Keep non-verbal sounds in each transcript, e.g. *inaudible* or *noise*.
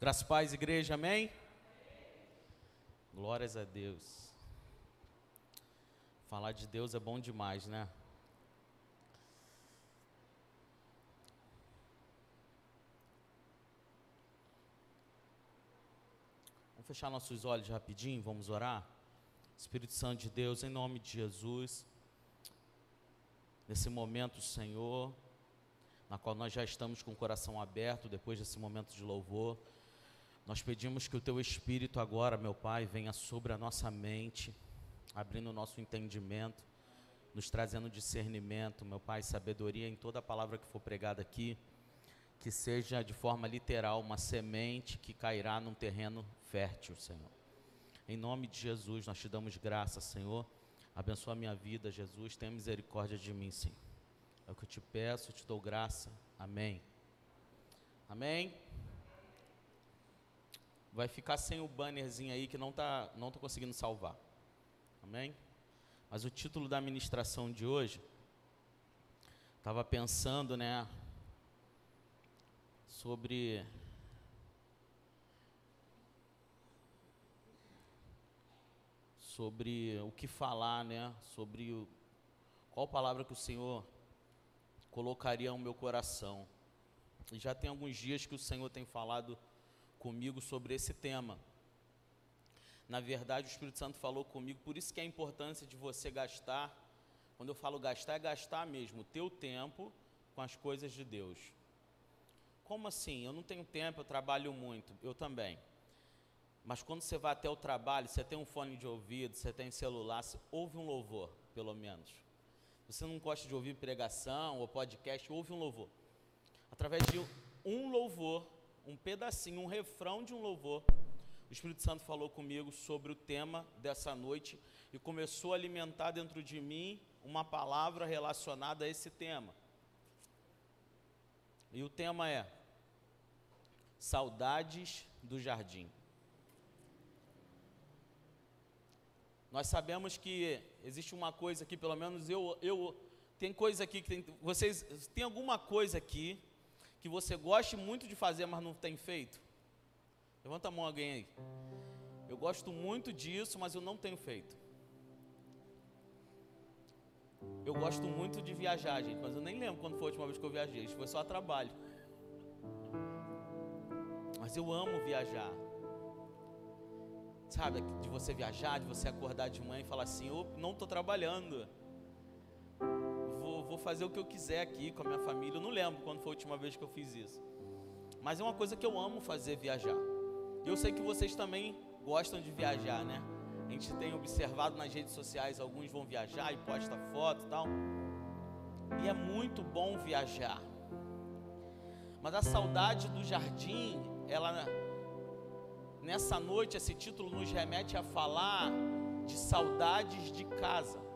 Graças paz, igreja, amém? Glórias a Deus. Falar de Deus é bom demais, né? Vamos fechar nossos olhos rapidinho, vamos orar? Espírito Santo de Deus, em nome de Jesus, nesse momento, Senhor, na qual nós já estamos com o coração aberto depois desse momento de louvor, nós pedimos que o Teu Espírito agora, meu Pai, venha sobre a nossa mente, abrindo o nosso entendimento, nos trazendo discernimento, meu Pai, sabedoria em toda a palavra que for pregada aqui, que seja de forma literal uma semente que cairá num terreno fértil, Senhor. Em nome de Jesus, nós te damos graça, Senhor. Abençoa a minha vida, Jesus. Tenha misericórdia de mim, Senhor. É o que eu te peço, eu te dou graça. Amém. Amém. Vai ficar sem o bannerzinho aí que não tá, não tô conseguindo salvar. Amém? Mas o título da ministração de hoje estava pensando, né, sobre sobre o que falar, né, sobre o, qual palavra que o Senhor colocaria no meu coração. E já tem alguns dias que o Senhor tem falado comigo sobre esse tema. Na verdade, o Espírito Santo falou comigo, por isso que a importância de você gastar, quando eu falo gastar, é gastar mesmo o teu tempo com as coisas de Deus. Como assim? Eu não tenho tempo, eu trabalho muito. Eu também. Mas quando você vai até o trabalho, você tem um fone de ouvido, você tem celular, você ouve um louvor, pelo menos. Você não gosta de ouvir pregação ou podcast, ouve um louvor. Através de um louvor, um pedacinho, um refrão de um louvor, o Espírito Santo falou comigo sobre o tema dessa noite e começou a alimentar dentro de mim uma palavra relacionada a esse tema. E o tema é Saudades do Jardim. Nós sabemos que existe uma coisa aqui, pelo menos eu, eu tem coisa aqui que tem, vocês tem alguma coisa aqui que você goste muito de fazer, mas não tem feito? Levanta a mão alguém aí. Eu gosto muito disso, mas eu não tenho feito. Eu gosto muito de viajar, gente, mas eu nem lembro quando foi a última vez que eu viajei. Isso foi só trabalho. Mas eu amo viajar. Sabe, de você viajar, de você acordar de manhã e falar assim: eu não estou trabalhando. Vou, fazer o que eu quiser aqui com a minha família. Eu não lembro quando foi a última vez que eu fiz isso. Mas é uma coisa que eu amo fazer, viajar. Eu sei que vocês também gostam de viajar, né? A gente tem observado nas redes sociais, alguns vão viajar e posta foto e tal. E é muito bom viajar. Mas a saudade do jardim, ela nessa noite esse título nos remete a falar de saudades de casa.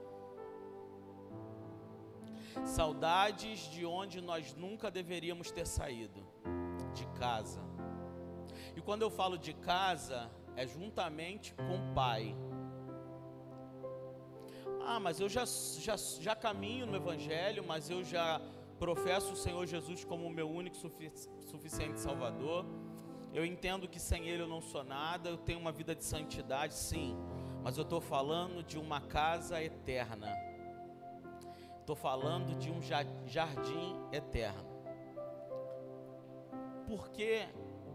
Saudades de onde nós nunca deveríamos ter saído, de casa. E quando eu falo de casa, é juntamente com o pai. Ah, mas eu já, já, já caminho no Evangelho, mas eu já professo o Senhor Jesus como o meu único suficiente Salvador. Eu entendo que sem Ele eu não sou nada, eu tenho uma vida de santidade, sim, mas eu estou falando de uma casa eterna. Estou falando de um jardim eterno. Por que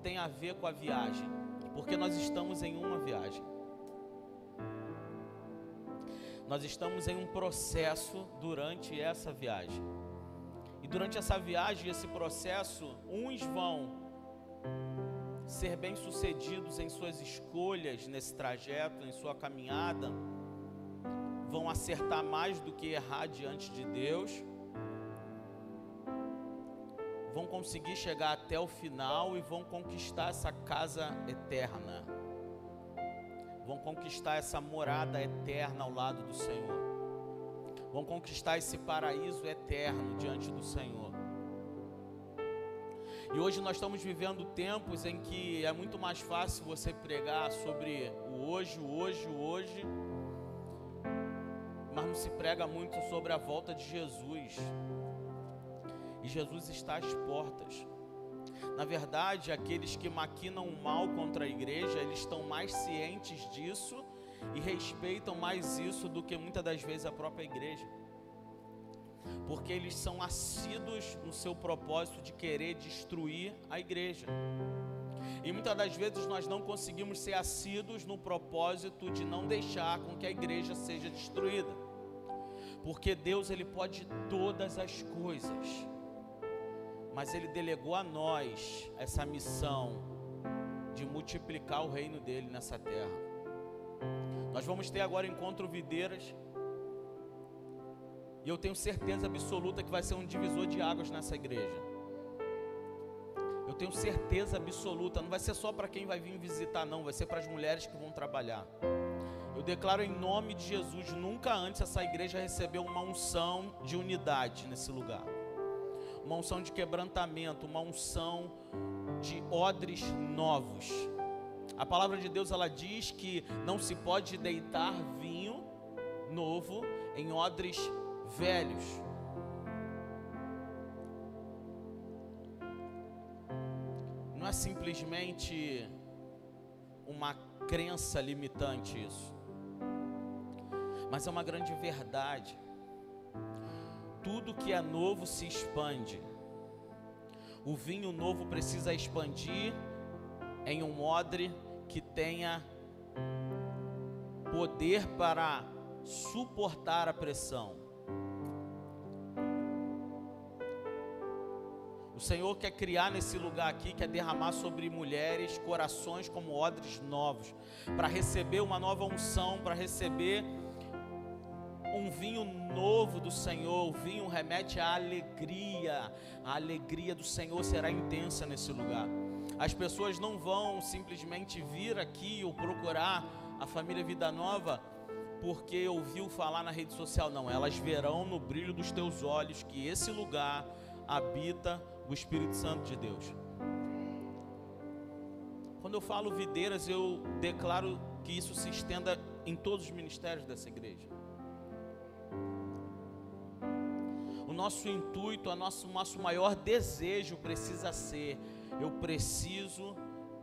tem a ver com a viagem? Porque nós estamos em uma viagem. Nós estamos em um processo durante essa viagem. E durante essa viagem, esse processo, uns vão ser bem-sucedidos em suas escolhas nesse trajeto, em sua caminhada, vão acertar mais do que errar diante de Deus, vão conseguir chegar até o final e vão conquistar essa casa eterna, vão conquistar essa morada eterna ao lado do Senhor, vão conquistar esse paraíso eterno diante do Senhor. E hoje nós estamos vivendo tempos em que é muito mais fácil você pregar sobre o hoje, o hoje, o hoje, se prega muito sobre a volta de Jesus. E Jesus está às portas. Na verdade, aqueles que maquinam o mal contra a igreja, eles estão mais cientes disso e respeitam mais isso do que muitas das vezes a própria igreja. Porque eles são assíduos no seu propósito de querer destruir a igreja. E muitas das vezes nós não conseguimos ser assíduos no propósito de não deixar com que a igreja seja destruída. Porque Deus ele pode todas as coisas. Mas ele delegou a nós essa missão de multiplicar o reino dele nessa terra. Nós vamos ter agora encontro videiras. E eu tenho certeza absoluta que vai ser um divisor de águas nessa igreja. Eu tenho certeza absoluta, não vai ser só para quem vai vir visitar, não, vai ser para as mulheres que vão trabalhar. Eu declaro em nome de Jesus, nunca antes essa igreja recebeu uma unção de unidade nesse lugar. Uma unção de quebrantamento, uma unção de odres novos. A palavra de Deus ela diz que não se pode deitar vinho novo em odres velhos. Não é simplesmente uma crença limitante isso, mas é uma grande verdade. Tudo que é novo se expande. O vinho novo precisa expandir em um odre que tenha poder para suportar a pressão. O Senhor quer criar nesse lugar aqui, quer derramar sobre mulheres corações como odres novos, para receber uma nova unção, para receber um vinho novo do Senhor. O vinho remete à alegria, a alegria do Senhor será intensa nesse lugar. As pessoas não vão simplesmente vir aqui ou procurar a família Vida Nova porque ouviu falar na rede social, não, elas verão no brilho dos teus olhos que esse lugar habita o Espírito Santo de Deus. Quando eu falo videiras, eu declaro que isso se estenda em todos os ministérios dessa igreja. Nosso intuito, o nosso, nosso maior desejo precisa ser: eu preciso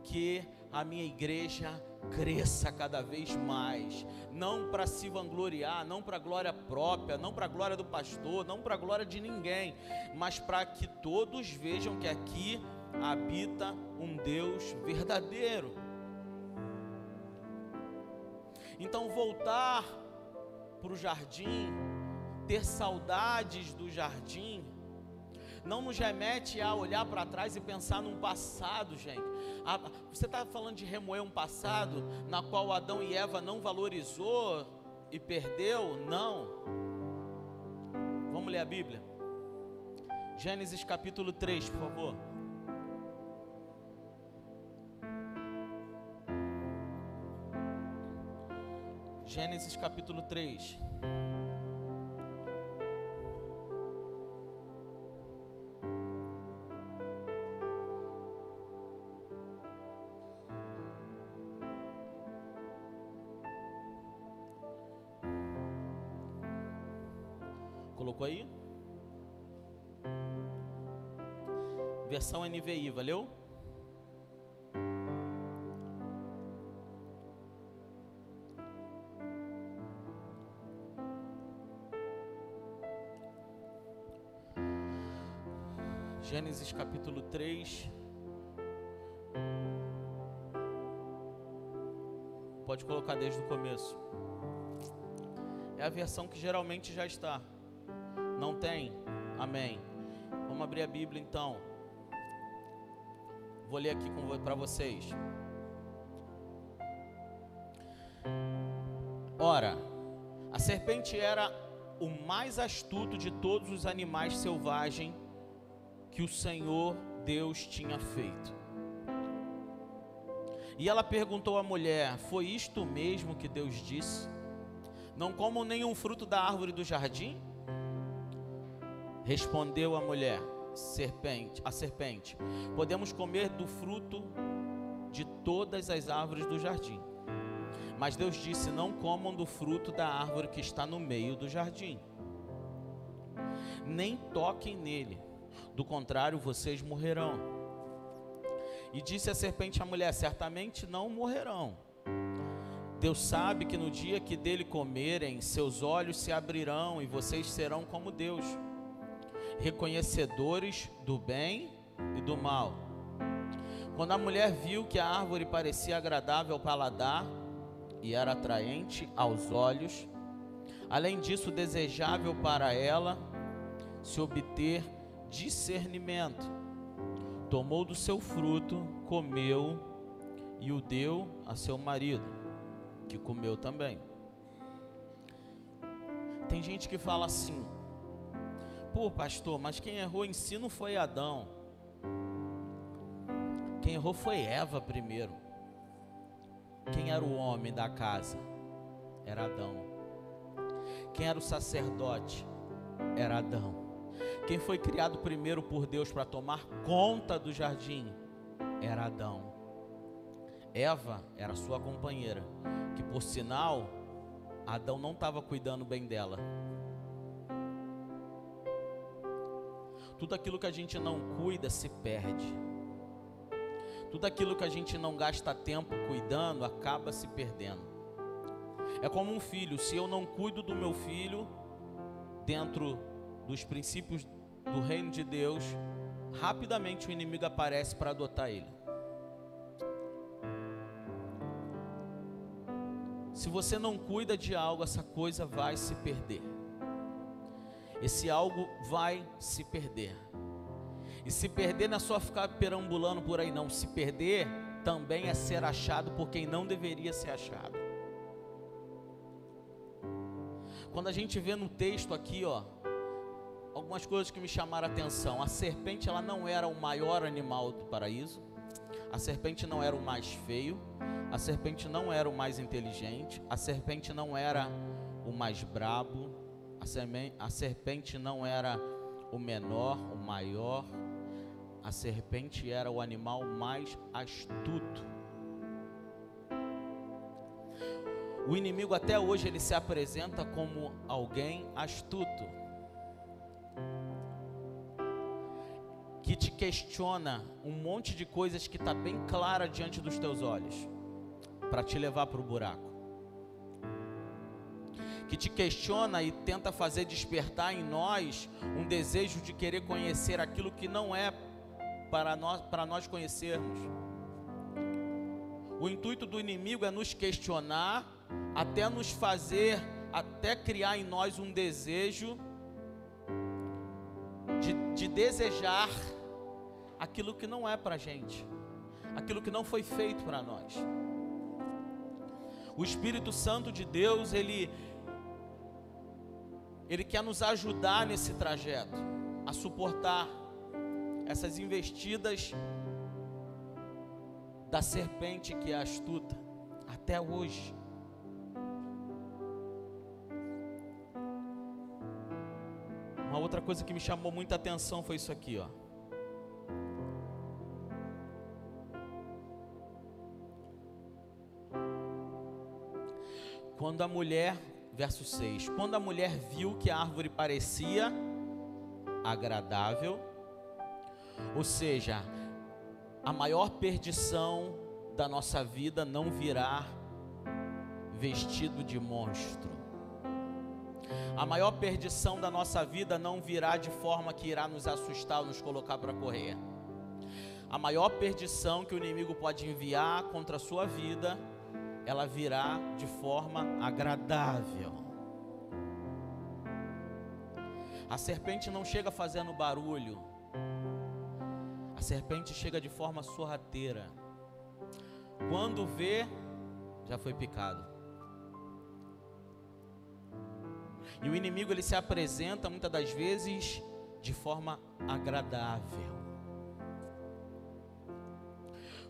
que a minha igreja cresça cada vez mais, não para se vangloriar, não para glória própria, não para glória do pastor, não para glória de ninguém, mas para que todos vejam que aqui habita um Deus verdadeiro. Então voltar para o jardim, ter saudades do jardim, não nos remete a olhar para trás e pensar num passado, gente. você está falando de remoer um passado na qual Adão e Eva não valorizou e perdeu? Não. Vamos ler a Bíblia. Gênesis capítulo 3, por favor. Gênesis capítulo 3. Colocou aí? Versão NVI, valeu? Gênesis capítulo 3. Pode colocar desde o começo. É a versão que geralmente já está. Não tem? Amém. Vamos abrir a Bíblia então. Vou ler aqui para vocês. Ora, a serpente era o mais astuto de todos os animais selvagens que o Senhor Deus tinha feito. E ela perguntou à mulher: Foi isto mesmo que Deus disse? Não comam nenhum fruto da árvore do jardim? Respondeu a mulher, serpente, a serpente: Podemos comer do fruto de todas as árvores do jardim. Mas Deus disse: Não comam do fruto da árvore que está no meio do jardim. Nem toquem nele, do contrário, vocês morrerão. E disse a serpente à mulher: Certamente não morrerão. Deus sabe que no dia que dele comerem, seus olhos se abrirão e vocês serão como Deus, reconhecedores do bem e do mal. Quando a mulher viu que a árvore parecia agradável ao paladar e era atraente aos olhos, além disso desejável para ela se obter discernimento, tomou do seu fruto, comeu e o deu a seu marido que comeu também. Tem gente que fala assim: pô, pastor, mas quem errou em si não foi Adão. Quem errou foi Eva primeiro. Quem era o homem da casa? Era Adão. Quem era o sacerdote? Era Adão. Quem foi criado primeiro por Deus para tomar conta do jardim? Era Adão. Eva era sua companheira, que por sinal, Adão não estava cuidando bem dela. Tudo aquilo que a gente não cuida se perde. Tudo aquilo que a gente não gasta tempo cuidando acaba se perdendo. É como um filho, se eu não cuido do meu filho dentro dos princípios do reino de Deus, rapidamente o inimigo aparece para adotar ele. Se você não cuida de algo, essa coisa vai se perder. Esse algo vai se perder. E se perder não é só ficar perambulando por aí, não. Se perder também é ser achado por quem não deveria ser achado. Quando a gente vê no texto aqui, ó, algumas coisas que me chamaram a atenção. A serpente, ela não era o maior animal do paraíso. A serpente não era o mais feio a serpente não era o mais inteligente, a serpente não era o mais brabo, a serpente não era o menor, o maior, a serpente era o animal mais astuto. O inimigo até hoje ele se apresenta como alguém astuto. Que te questiona um monte de coisas que está bem clara diante dos teus olhos para te levar para o buraco. Que te questiona e tenta fazer despertar em nós um desejo de querer conhecer aquilo que não é para nós, para nós conhecermos. O intuito do inimigo é nos questionar, até nos fazer, até criar em nós um desejo de, de desejar aquilo que não é para a gente, aquilo que não foi feito para nós. O Espírito Santo de Deus, ele ele quer nos ajudar nesse trajeto a suportar essas investidas da serpente que é astuta até hoje. Uma outra coisa que me chamou muita atenção foi isso aqui, ó. Quando a mulher, verso 6, quando a mulher viu que a árvore parecia agradável, ou seja, a maior perdição da nossa vida não virá vestido de monstro. A maior perdição da nossa vida não virá de forma que irá nos assustar ou nos colocar para correr. A maior perdição que o inimigo pode enviar contra a sua vida ela virá de forma agradável. A serpente não chega fazendo barulho. A serpente chega de forma sorrateira. Quando vê, já foi picado. E o inimigo ele se apresenta muitas das vezes de forma agradável.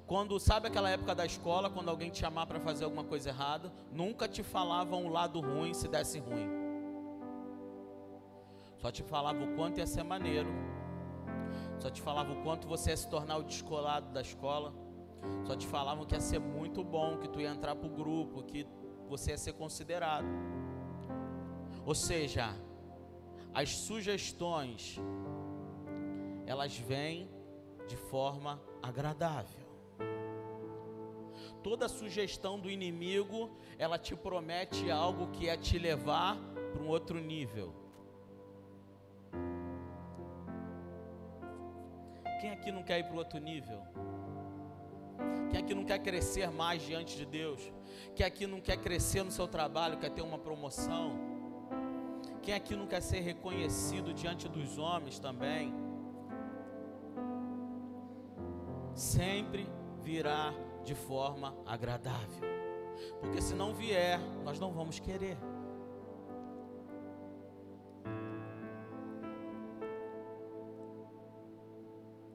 Quando sabe aquela época da escola, quando alguém te chamar para fazer alguma coisa errada, nunca te falavam o lado ruim se desse ruim. Só te falava o quanto ia ser maneiro. Só te falava o quanto você ia se tornar o descolado da escola. Só te falavam que ia ser muito bom, que tu ia entrar para o grupo, que você ia ser considerado. Ou seja, as sugestões elas vêm de forma agradável. Toda sugestão do inimigo, ela te promete algo que é te levar para um outro nível. Quem aqui não quer ir para outro nível? Quem aqui não quer crescer mais diante de Deus? Quem aqui não quer crescer no seu trabalho, quer ter uma promoção? Quem aqui não quer ser reconhecido diante dos homens também? Sempre virá de forma agradável. Porque se não vier, nós não vamos querer.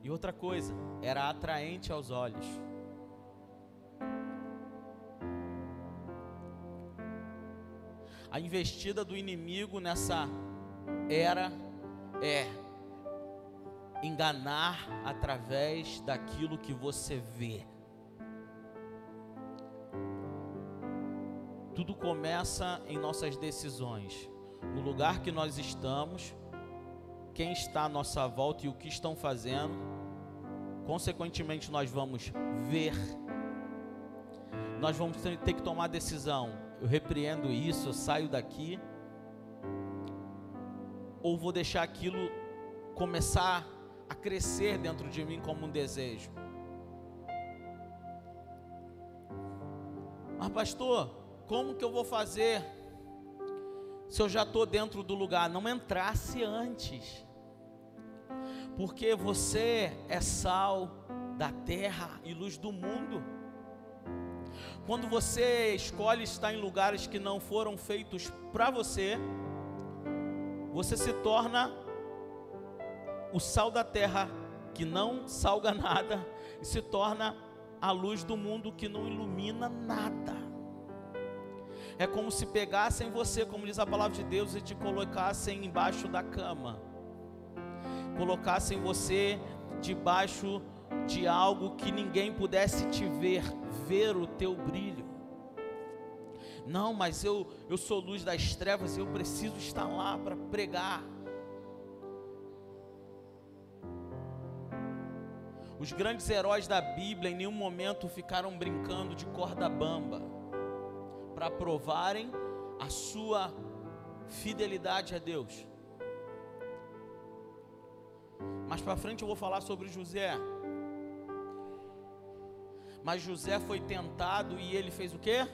E outra coisa, era atraente aos olhos. A investida do inimigo nessa era é enganar através daquilo que você vê. Tudo começa em nossas decisões, no lugar que nós estamos, quem está à nossa volta e o que estão fazendo. Consequentemente, nós vamos ver, nós vamos ter que tomar decisão eu repreendo isso, eu saio daqui, ou vou deixar aquilo começar a crescer dentro de mim como um desejo. Mas, pastor, como que eu vou fazer se eu já estou dentro do lugar? Não entrasse antes, porque você é sal da terra e luz do mundo. Quando você escolhe estar em lugares que não foram feitos para você, você se torna o sal da terra que não salga *laughs* nada e se torna a luz do mundo que não ilumina nada. É como se pegassem você, como diz a palavra de Deus, e te colocassem embaixo da cama. Colocassem você debaixo de algo que ninguém pudesse te ver, ver o teu brilho. Não, mas eu, eu sou luz das trevas e eu preciso estar lá para pregar. Os grandes heróis da Bíblia em nenhum momento ficaram brincando de corda bamba para provarem a sua fidelidade a Deus. Mais para frente eu vou falar sobre José. Mas José foi tentado e ele fez o quê?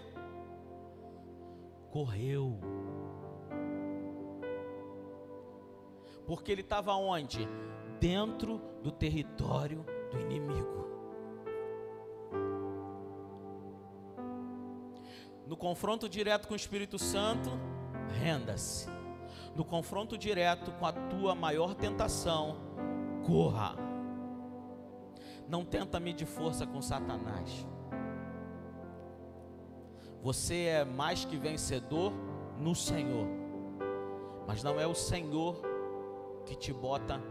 Correu. Porque ele estava onde? Dentro do território do inimigo. No confronto direto com o Espírito Santo, renda-se. No confronto direto com a tua maior tentação, corra. Não tenta medir força com Satanás. Você é mais que vencedor no Senhor. Mas não é o Senhor que te bota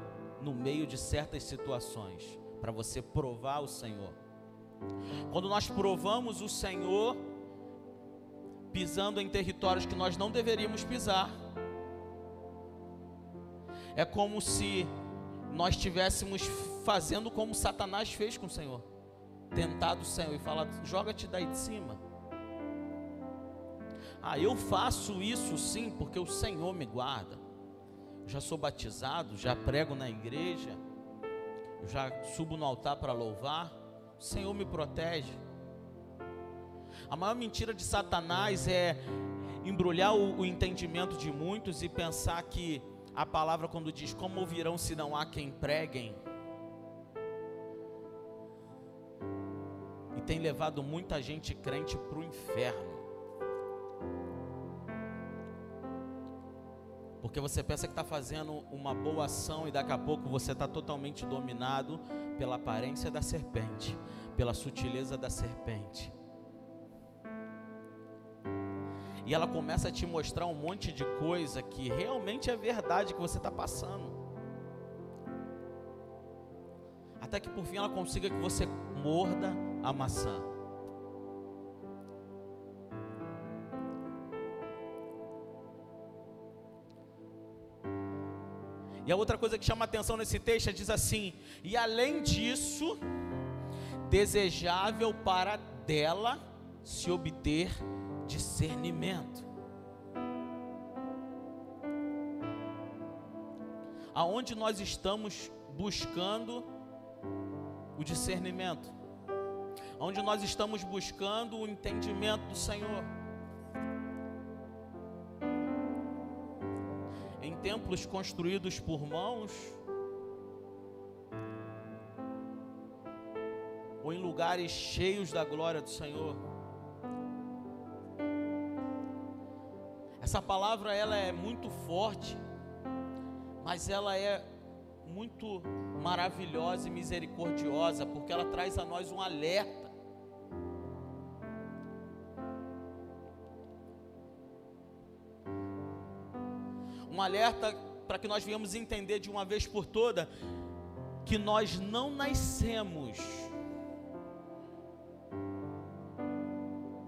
no meio de certas situações para você provar o Senhor. Quando nós provamos o Senhor, pisando em territórios que nós não deveríamos pisar, é como se nós estivéssemos fazendo como Satanás fez com o Senhor, tentado o Senhor e falado: joga-te daí de cima. Ah, eu faço isso sim, porque o Senhor me guarda. Já sou batizado, já prego na igreja, já subo no altar para louvar. O Senhor me protege. A maior mentira de Satanás é embrulhar o, o entendimento de muitos e pensar que a palavra quando diz como ouvirão se não há quem preguem. E tem levado muita gente crente para o inferno. Porque você pensa que está fazendo uma boa ação e daqui a pouco você está totalmente dominado pela aparência da serpente, pela sutileza da serpente. E ela começa a te mostrar um monte de coisa que realmente é verdade que você está passando. Até que por fim ela consiga que você morda a maçã. E a outra coisa que chama atenção nesse texto é diz assim: e além disso, desejável para dela se obter discernimento. Aonde nós estamos buscando o discernimento? Onde nós estamos buscando o entendimento do Senhor? Em templos construídos por mãos ou em lugares cheios da glória do Senhor? Essa palavra ela é muito forte, mas ela é muito maravilhosa e misericordiosa, porque ela traz a nós um alerta. Um alerta para que nós venhamos entender de uma vez por toda que nós não nascemos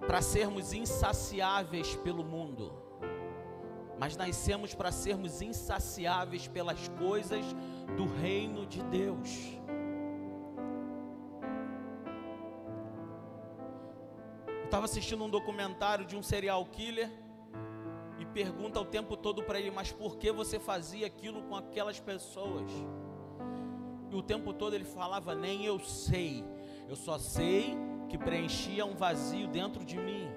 para sermos insaciáveis pelo mundo mas nascemos para sermos insaciáveis pelas coisas do reino de Deus. Eu estava assistindo um documentário de um serial killer e pergunta o tempo todo para ele: Mas por que você fazia aquilo com aquelas pessoas? E o tempo todo ele falava: Nem eu sei, eu só sei que preenchia um vazio dentro de mim.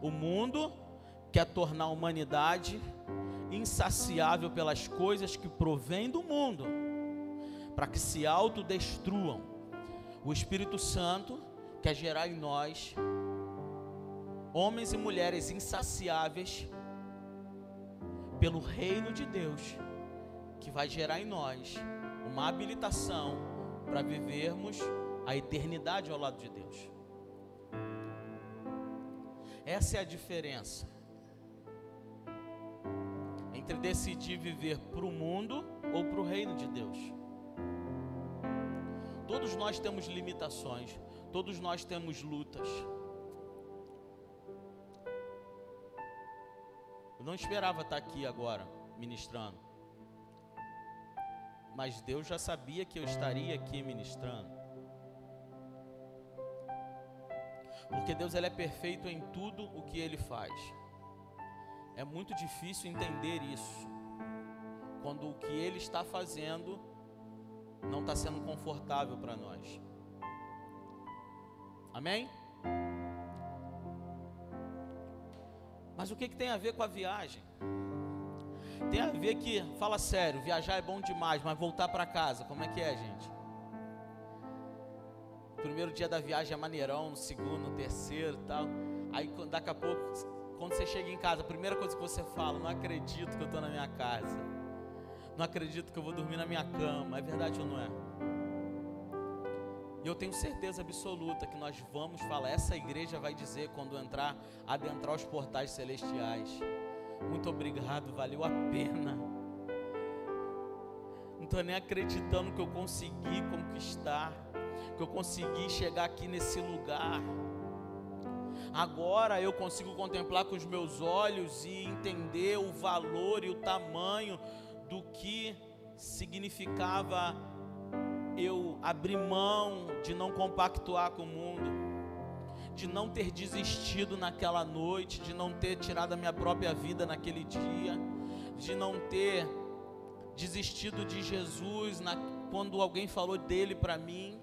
O mundo quer tornar a humanidade insaciável pelas coisas que provém do mundo, para que se autodestruam. O Espírito Santo quer gerar em nós homens e mulheres insaciáveis pelo reino de Deus, que vai gerar em nós uma habilitação para vivermos a eternidade ao lado de Deus. Essa é a diferença entre decidir viver para o mundo ou para o reino de Deus. Todos nós temos limitações, todos nós temos lutas. Eu não esperava estar aqui agora ministrando, mas Deus já sabia que eu estaria aqui ministrando. Porque Deus ele é perfeito em tudo o que ele faz. É muito difícil entender isso. Quando o que ele está fazendo não está sendo confortável para nós. Amém? Mas o que, que tem a ver com a viagem? Tem a ver que, fala sério, viajar é bom demais, mas voltar para casa, como é que é, gente? Primeiro dia da viagem é maneirão, no segundo, no terceiro e tal. Aí daqui a pouco, quando você chega em casa, a primeira coisa que você fala, não acredito que eu estou na minha casa. Não acredito que eu vou dormir na minha cama. É verdade ou não é? E eu tenho certeza absoluta que nós vamos falar, essa igreja vai dizer quando entrar, adentrar os portais celestiais. Muito obrigado, valeu a pena. Não estou nem acreditando que eu consegui conquistar que eu consegui chegar aqui nesse lugar. Agora eu consigo contemplar com os meus olhos e entender o valor e o tamanho do que significava eu abrir mão de não compactuar com o mundo, de não ter desistido naquela noite, de não ter tirado a minha própria vida naquele dia, de não ter desistido de Jesus na, quando alguém falou dele para mim.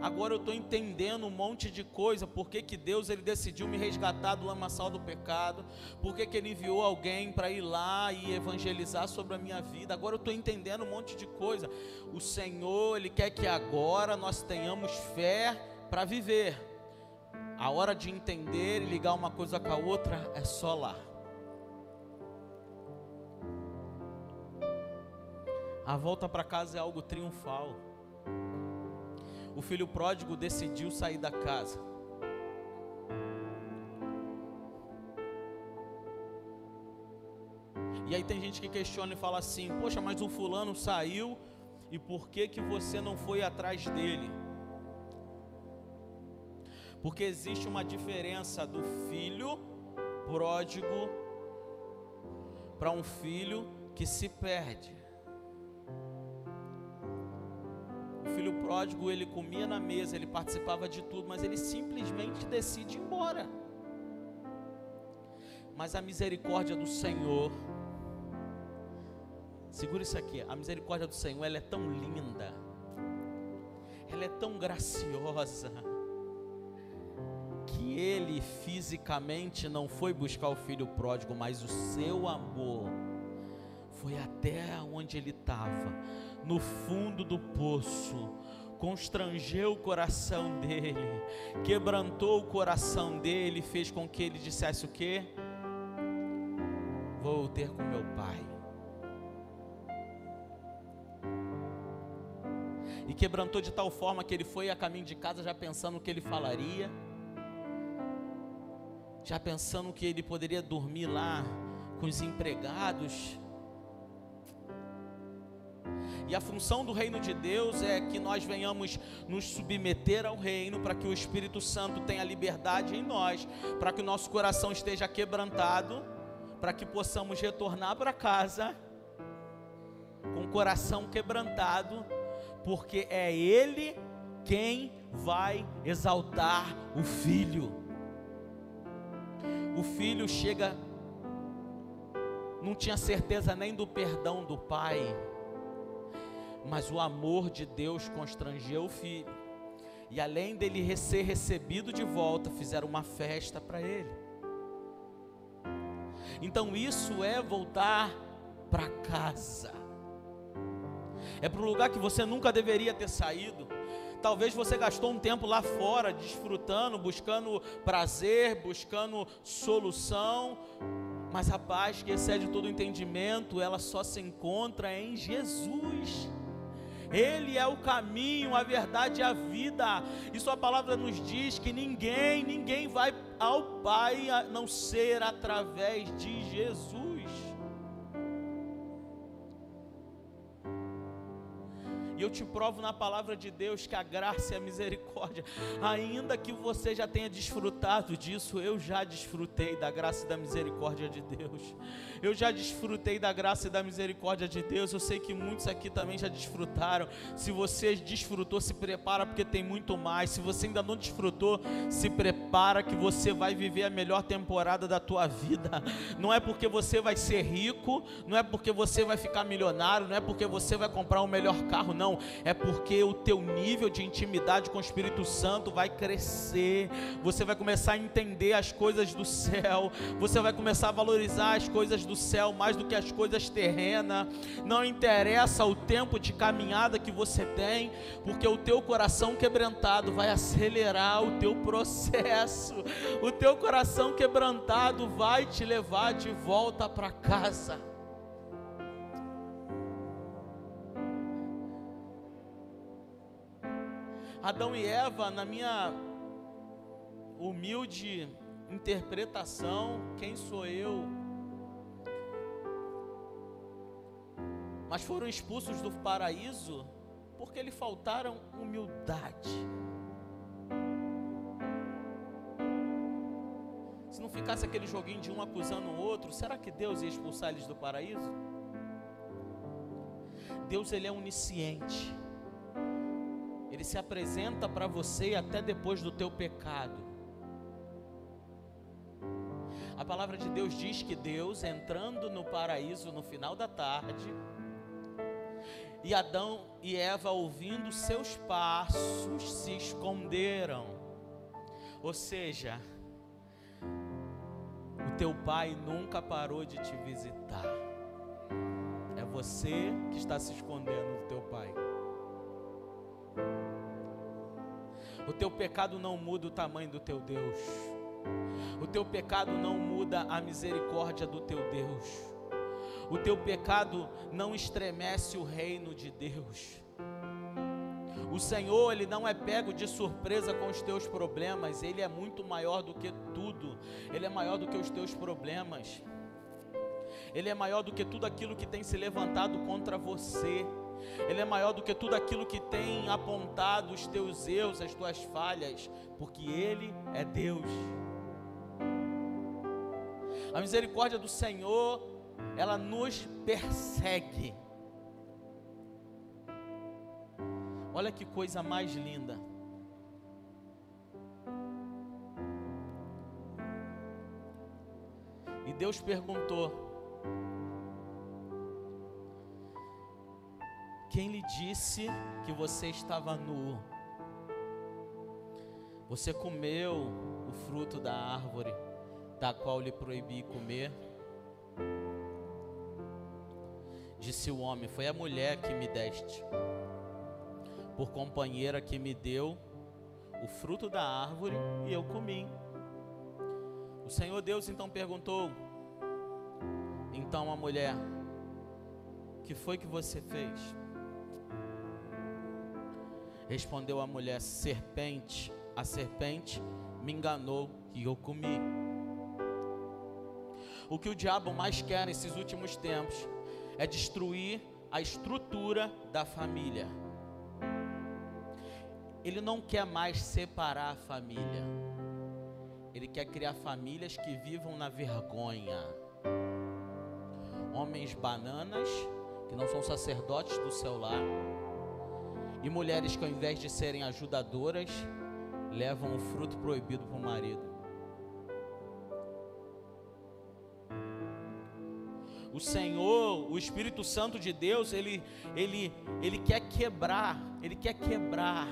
Agora eu estou entendendo um monte de coisa. Por que, Deus ele decidiu me resgatar do lamaçal do pecado? Por que, que Ele enviou alguém para ir lá e evangelizar sobre a minha vida? Agora eu estou entendendo um monte de coisa. O Senhor Ele quer que agora nós tenhamos fé para viver. A hora de entender e ligar uma coisa com a outra é só lá. A volta para casa é algo triunfal o filho pródigo decidiu sair da casa. E aí tem gente que questiona e fala assim: "Poxa, mas o fulano saiu e por que que você não foi atrás dele?" Porque existe uma diferença do filho pródigo para um filho que se perde. O filho pródigo, ele comia na mesa, ele participava de tudo, mas ele simplesmente decide ir embora. Mas a misericórdia do Senhor, segura isso aqui, a misericórdia do Senhor, ela é tão linda, ela é tão graciosa, que ele fisicamente não foi buscar o filho pródigo, mas o seu amor foi até onde ele estava, no fundo do poço, constrangeu o coração dele, quebrantou o coração dele, fez com que ele dissesse o quê? Vou ter com meu pai. E quebrantou de tal forma que ele foi a caminho de casa já pensando o que ele falaria, já pensando que ele poderia dormir lá com os empregados, e a função do reino de Deus é que nós venhamos nos submeter ao reino, para que o Espírito Santo tenha liberdade em nós, para que o nosso coração esteja quebrantado, para que possamos retornar para casa com o coração quebrantado, porque é Ele quem vai exaltar o filho. O filho chega, não tinha certeza nem do perdão do pai mas o amor de Deus constrangeu o filho. E além dele ser recebido de volta, fizeram uma festa para ele. Então isso é voltar para casa. É para um lugar que você nunca deveria ter saído. Talvez você gastou um tempo lá fora, desfrutando, buscando prazer, buscando solução, mas a paz que excede todo entendimento, ela só se encontra em Jesus. Ele é o caminho, a verdade e a vida. E Sua palavra nos diz que ninguém, ninguém vai ao Pai a não ser através de Jesus. E eu te provo na palavra de Deus que a graça e a misericórdia, ainda que você já tenha desfrutado disso, eu já desfrutei da graça e da misericórdia de Deus. Eu já desfrutei da graça e da misericórdia de Deus. Eu sei que muitos aqui também já desfrutaram. Se você desfrutou, se prepara porque tem muito mais. Se você ainda não desfrutou, se prepara que você vai viver a melhor temporada da tua vida. Não é porque você vai ser rico, não é porque você vai ficar milionário, não é porque você vai comprar o melhor carro, não não, é porque o teu nível de intimidade com o Espírito Santo vai crescer, você vai começar a entender as coisas do céu, você vai começar a valorizar as coisas do céu mais do que as coisas terrenas, não interessa o tempo de caminhada que você tem, porque o teu coração quebrantado vai acelerar o teu processo, o teu coração quebrantado vai te levar de volta para casa. Adão e Eva, na minha humilde interpretação, quem sou eu? Mas foram expulsos do paraíso porque lhe faltaram humildade. Se não ficasse aquele joguinho de um acusando o outro, será que Deus ia expulsar eles do paraíso? Deus ele é onisciente. Ele se apresenta para você até depois do teu pecado. A palavra de Deus diz que Deus, entrando no paraíso no final da tarde, e Adão e Eva, ouvindo seus passos, se esconderam. Ou seja, o teu pai nunca parou de te visitar. É você que está se escondendo O teu pecado não muda o tamanho do teu Deus. O teu pecado não muda a misericórdia do teu Deus. O teu pecado não estremece o reino de Deus. O Senhor, Ele não é pego de surpresa com os teus problemas, Ele é muito maior do que tudo, Ele é maior do que os teus problemas, Ele é maior do que tudo aquilo que tem se levantado contra você. Ele é maior do que tudo aquilo que tem apontado os teus erros, as tuas falhas, porque Ele é Deus. A misericórdia do Senhor, ela nos persegue. Olha que coisa mais linda. E Deus perguntou: Quem lhe disse que você estava nu? Você comeu o fruto da árvore da qual lhe proibi comer? Disse o homem: Foi a mulher que me deste, por companheira que me deu o fruto da árvore e eu comi. O Senhor Deus então perguntou: Então a mulher, que foi que você fez? Respondeu a mulher: Serpente, a serpente me enganou e eu comi. O que o diabo mais quer nesses últimos tempos é destruir a estrutura da família. Ele não quer mais separar a família. Ele quer criar famílias que vivam na vergonha. Homens bananas, que não são sacerdotes do seu lar. E mulheres que, ao invés de serem ajudadoras, levam o fruto proibido para o marido. O Senhor, o Espírito Santo de Deus, ele, ele, ele quer quebrar, ele quer quebrar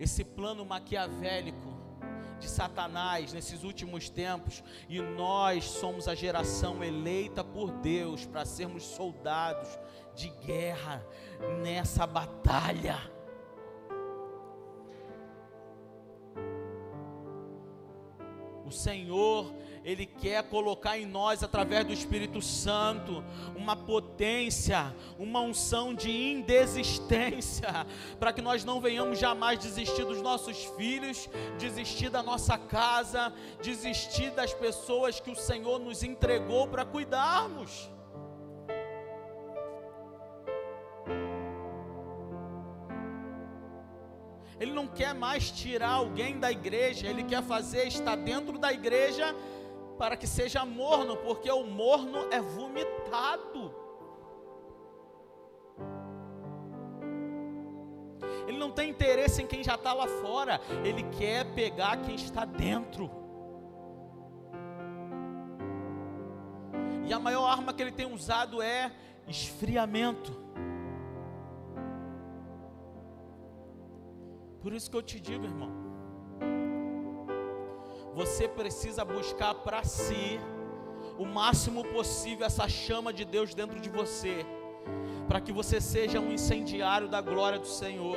esse plano maquiavélico de Satanás nesses últimos tempos, e nós somos a geração eleita por Deus para sermos soldados de guerra nessa batalha. O Senhor, Ele quer colocar em nós, através do Espírito Santo, uma potência, uma unção de indesistência, para que nós não venhamos jamais desistir dos nossos filhos, desistir da nossa casa, desistir das pessoas que o Senhor nos entregou para cuidarmos. Ele não quer mais tirar alguém da igreja, ele quer fazer estar dentro da igreja para que seja morno, porque o morno é vomitado. Ele não tem interesse em quem já está lá fora, ele quer pegar quem está dentro. E a maior arma que ele tem usado é esfriamento. Por isso que eu te digo, irmão, você precisa buscar para si o máximo possível essa chama de Deus dentro de você, para que você seja um incendiário da glória do Senhor.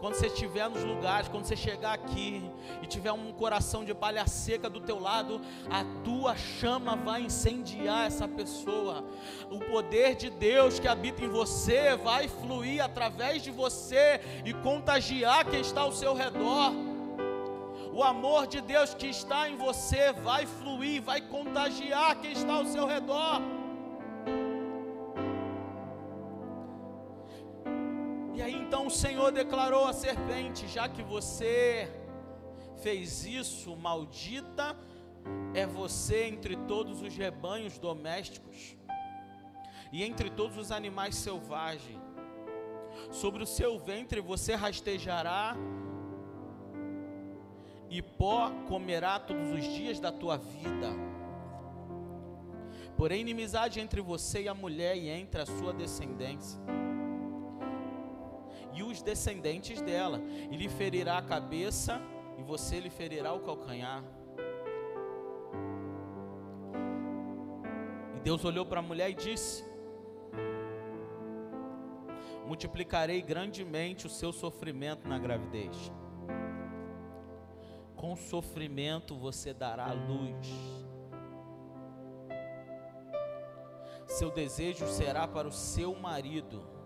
Quando você estiver nos lugares, quando você chegar aqui e tiver um coração de palha seca do teu lado, a tua chama vai incendiar essa pessoa. O poder de Deus que habita em você vai fluir através de você e contagiar quem está ao seu redor. O amor de Deus que está em você vai fluir, vai contagiar quem está ao seu redor. Então o Senhor declarou à serpente: já que você fez isso, maldita é você entre todos os rebanhos domésticos e entre todos os animais selvagens. Sobre o seu ventre você rastejará e pó comerá todos os dias da tua vida. Porém, inimizade entre você e a mulher e entre a sua descendência e os descendentes dela, e lhe ferirá a cabeça, e você lhe ferirá o calcanhar. E Deus olhou para a mulher e disse: Multiplicarei grandemente o seu sofrimento na gravidez. Com sofrimento você dará luz. Seu desejo será para o seu marido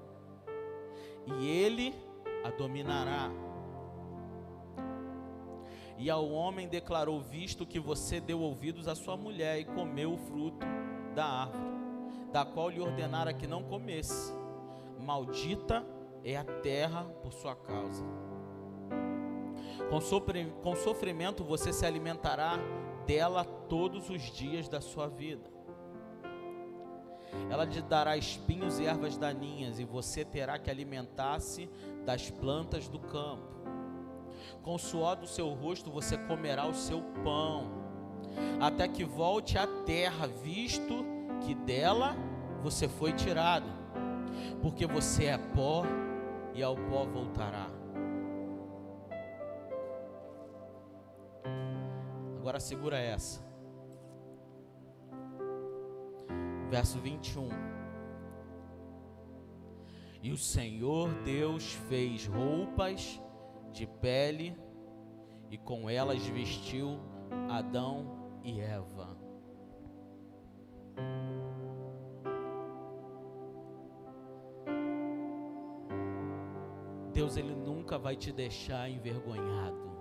e ele a dominará. E ao homem declarou: Visto que você deu ouvidos à sua mulher e comeu o fruto da árvore, da qual lhe ordenara que não comesse, maldita é a terra por sua causa. Com, sofrimento você se alimentará dela todos os dias da sua vida. Ela lhe dará espinhos e ervas daninhas, e você terá que alimentar-se das plantas do campo. Com o suor do seu rosto você comerá o seu pão, até que volte à terra, visto que dela você foi tirado, porque você é pó e ao pó voltará. Agora segura essa. Verso 21. E o Senhor Deus fez roupas de pele e com elas vestiu Adão e Eva. Deus ele nunca vai te deixar envergonhado.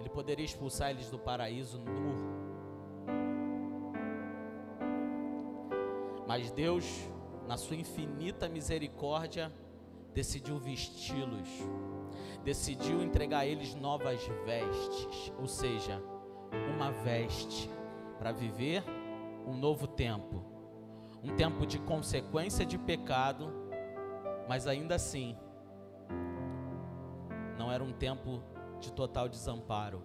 Ele poderia expulsar eles do paraíso nu. Mas Deus, na sua infinita misericórdia, decidiu vesti-los, decidiu entregar a eles novas vestes, ou seja, uma veste para viver um novo tempo, um tempo de consequência de pecado, mas ainda assim, não era um tempo de total desamparo.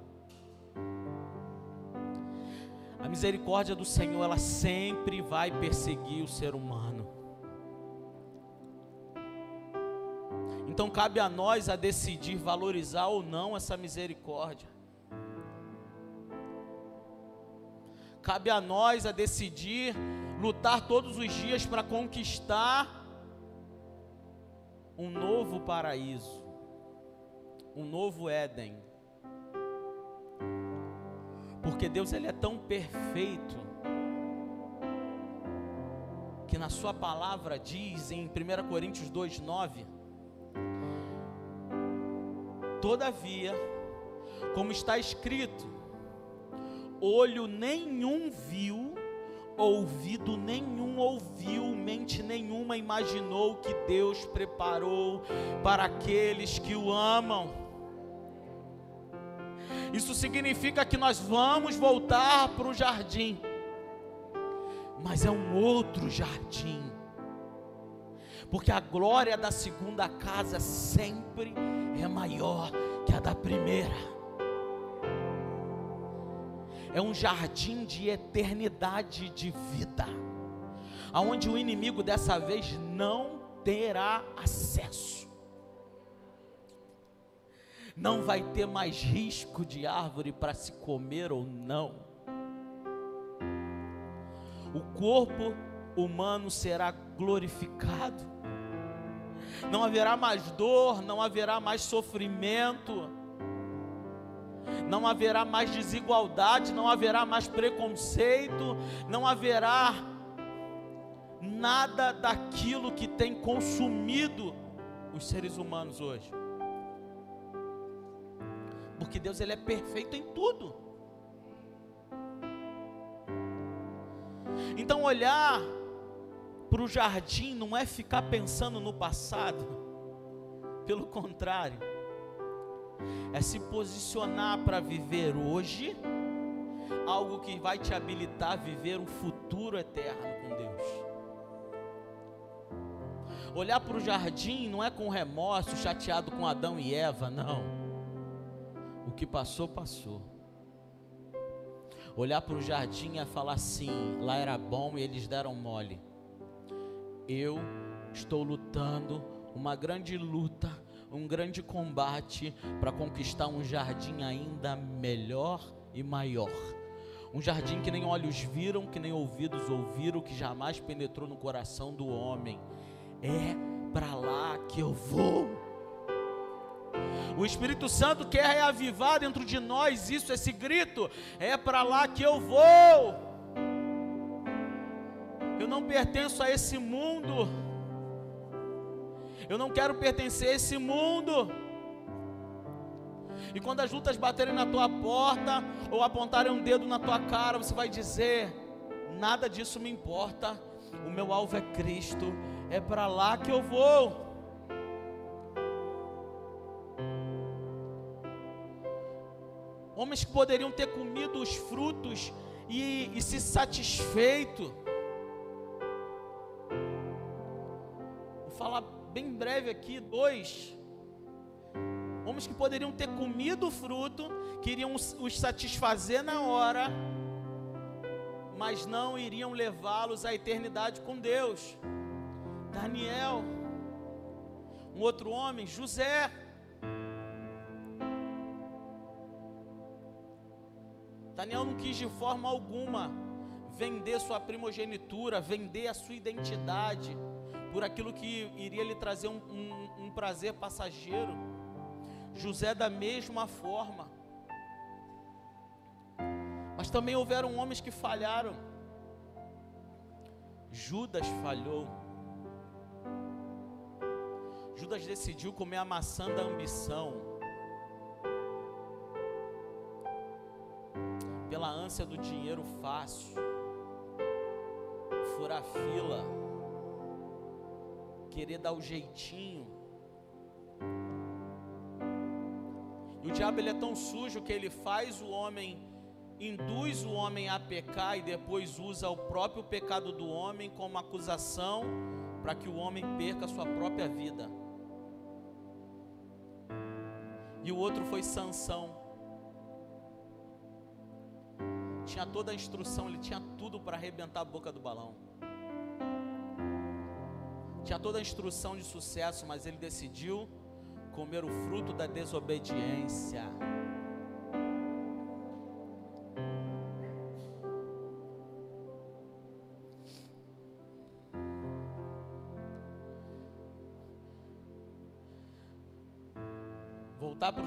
A misericórdia do Senhor, ela sempre vai perseguir o ser humano. Então cabe a nós a decidir valorizar ou não essa misericórdia. Cabe a nós a decidir lutar todos os dias para conquistar um novo paraíso, um novo Éden. Porque Deus ele é tão perfeito que na sua palavra diz em 1 Coríntios 2:9 Todavia, como está escrito, olho nenhum viu, ouvido nenhum ouviu, mente nenhuma imaginou que Deus preparou para aqueles que o amam. Isso significa que nós vamos voltar para o jardim, mas é um outro jardim, porque a glória da segunda casa sempre é maior que a da primeira. É um jardim de eternidade de vida, aonde o inimigo dessa vez não terá acesso. Não vai ter mais risco de árvore para se comer ou não. O corpo humano será glorificado não haverá mais dor, não haverá mais sofrimento, não haverá mais desigualdade, não haverá mais preconceito, não haverá nada daquilo que tem consumido os seres humanos hoje. Porque Deus ele é perfeito em tudo. Então olhar para o jardim não é ficar pensando no passado, *laughs* pelo contrário, é se posicionar para viver hoje algo que vai te habilitar a viver um futuro eterno com Deus. Olhar para o jardim não é com remorso, chateado com Adão e Eva, não. O que passou, passou. Olhar para o jardim é falar assim: lá era bom e eles deram mole eu estou lutando uma grande luta, um grande combate para conquistar um jardim ainda melhor e maior. Um jardim que nem olhos viram, que nem ouvidos ouviram, que jamais penetrou no coração do homem. É para lá que eu vou. O Espírito Santo quer reavivar dentro de nós isso, esse grito. É para lá que eu vou não pertenço a esse mundo. Eu não quero pertencer a esse mundo. E quando as lutas baterem na tua porta ou apontarem um dedo na tua cara, você vai dizer: nada disso me importa. O meu alvo é Cristo. É para lá que eu vou. Homens que poderiam ter comido os frutos e, e se satisfeito. Vou falar bem breve aqui, dois. Homens que poderiam ter comido o fruto, queriam os satisfazer na hora, mas não iriam levá-los à eternidade com Deus. Daniel, um outro homem, José. Daniel não quis de forma alguma vender sua primogenitura, vender a sua identidade por aquilo que iria lhe trazer um, um, um prazer passageiro. José, da mesma forma. Mas também houveram homens que falharam. Judas falhou. Judas decidiu comer a maçã da ambição. Pela ânsia do dinheiro fácil, furar fila, querer dar o jeitinho. E o diabo ele é tão sujo que ele faz o homem, induz o homem a pecar e depois usa o próprio pecado do homem como acusação para que o homem perca a sua própria vida. E o outro foi Sansão tinha toda a instrução, ele tinha tudo para arrebentar a boca do balão. Tinha toda a instrução de sucesso, mas ele decidiu comer o fruto da desobediência.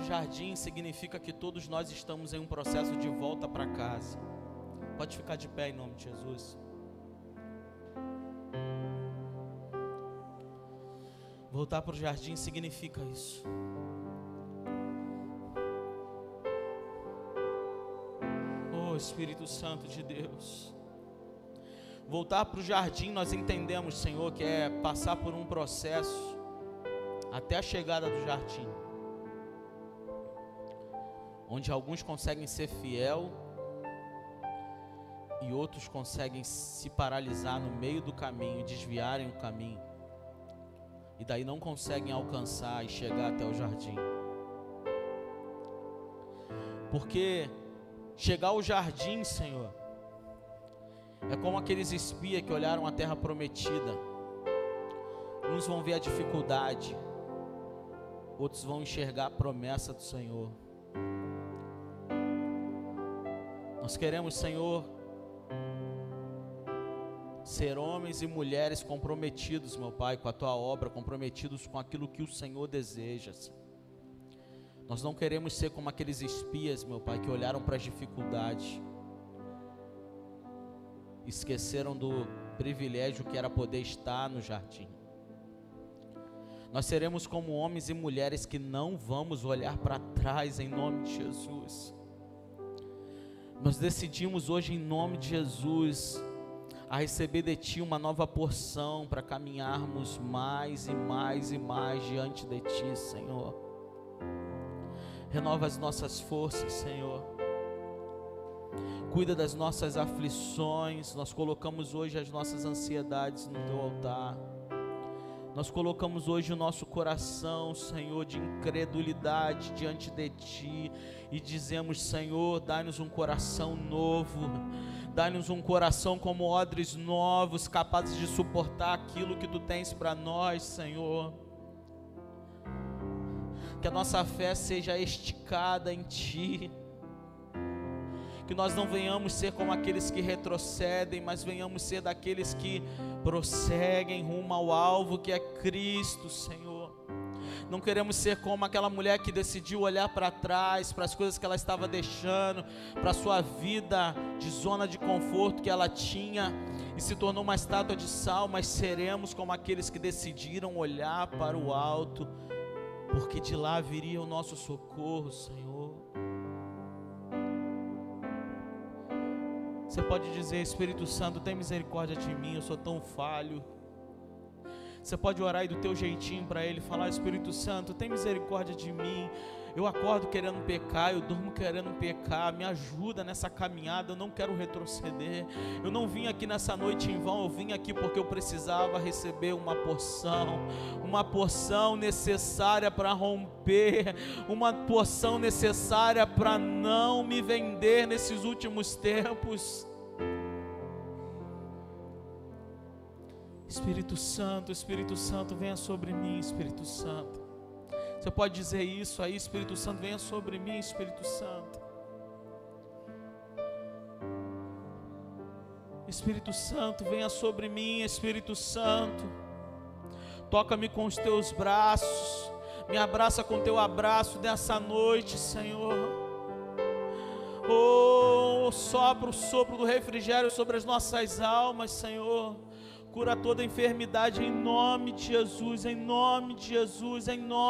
Voltar para o jardim significa que todos nós estamos em um processo de volta para casa. Pode ficar de pé em nome de Jesus. Voltar para o jardim significa isso. Oh Espírito Santo de Deus. Voltar para o jardim, nós entendemos, Senhor, que é passar por um processo até a chegada do jardim, onde alguns conseguem ser fiel e outros conseguem se paralisar no meio do caminho, desviarem o caminho, e daí não conseguem alcançar e chegar até o jardim. Porque chegar ao jardim, Senhor, é como aqueles espias que olharam a terra prometida. Uns vão ver a dificuldade, outros vão enxergar a promessa do Senhor. Nós queremos, Senhor, ser homens e mulheres comprometidos, meu Pai, com a tua obra, comprometidos com aquilo que o Senhor deseja. Nós não queremos ser como aqueles espias, meu Pai, que olharam para as dificuldades, esqueceram do privilégio que era poder estar no jardim. Nós seremos como homens e mulheres que não vamos olhar para trás em nome de Jesus. Nós decidimos hoje em nome de Jesus a receber de Ti uma nova porção para caminharmos mais e mais e mais diante de Ti, Senhor. Renova as nossas forças, Senhor. Cuida das nossas aflições. Nós colocamos hoje as nossas ansiedades no Teu altar. Nós colocamos hoje o nosso coração, Senhor, de incredulidade diante de Ti e dizemos: Senhor, dá-nos um coração novo Dá-nos um coração como odres novos, capazes de suportar aquilo que tu tens para nós, Senhor. Que a nossa fé seja esticada em ti. Que nós não venhamos ser como aqueles que retrocedem, mas venhamos ser daqueles que prosseguem rumo ao alvo que é Cristo, Senhor. Não queremos ser como aquela mulher que decidiu olhar para trás, para as coisas que ela estava deixando, para a sua vida de zona de conforto que ela tinha e se tornou uma estátua de sal, mas seremos como aqueles que decidiram olhar para o alto, porque de lá viria o nosso socorro, Senhor. Você pode dizer, Espírito Santo, tem misericórdia de mim, eu sou tão falho. Você pode orar aí do teu jeitinho para Ele, falar: Espírito Santo, tem misericórdia de mim. Eu acordo querendo pecar, eu durmo querendo pecar. Me ajuda nessa caminhada, eu não quero retroceder. Eu não vim aqui nessa noite em vão, eu vim aqui porque eu precisava receber uma porção, uma porção necessária para romper, uma porção necessária para não me vender nesses últimos tempos. Espírito Santo, Espírito Santo, venha sobre mim, Espírito Santo. Você pode dizer isso aí, Espírito Santo, venha sobre mim, Espírito Santo. Espírito Santo, venha sobre mim, Espírito Santo. Toca-me com os teus braços, me abraça com teu abraço dessa noite, Senhor. Oh, sopra o sopro do refrigério sobre as nossas almas, Senhor. Cura toda enfermidade em nome de Jesus, em nome de Jesus, em nome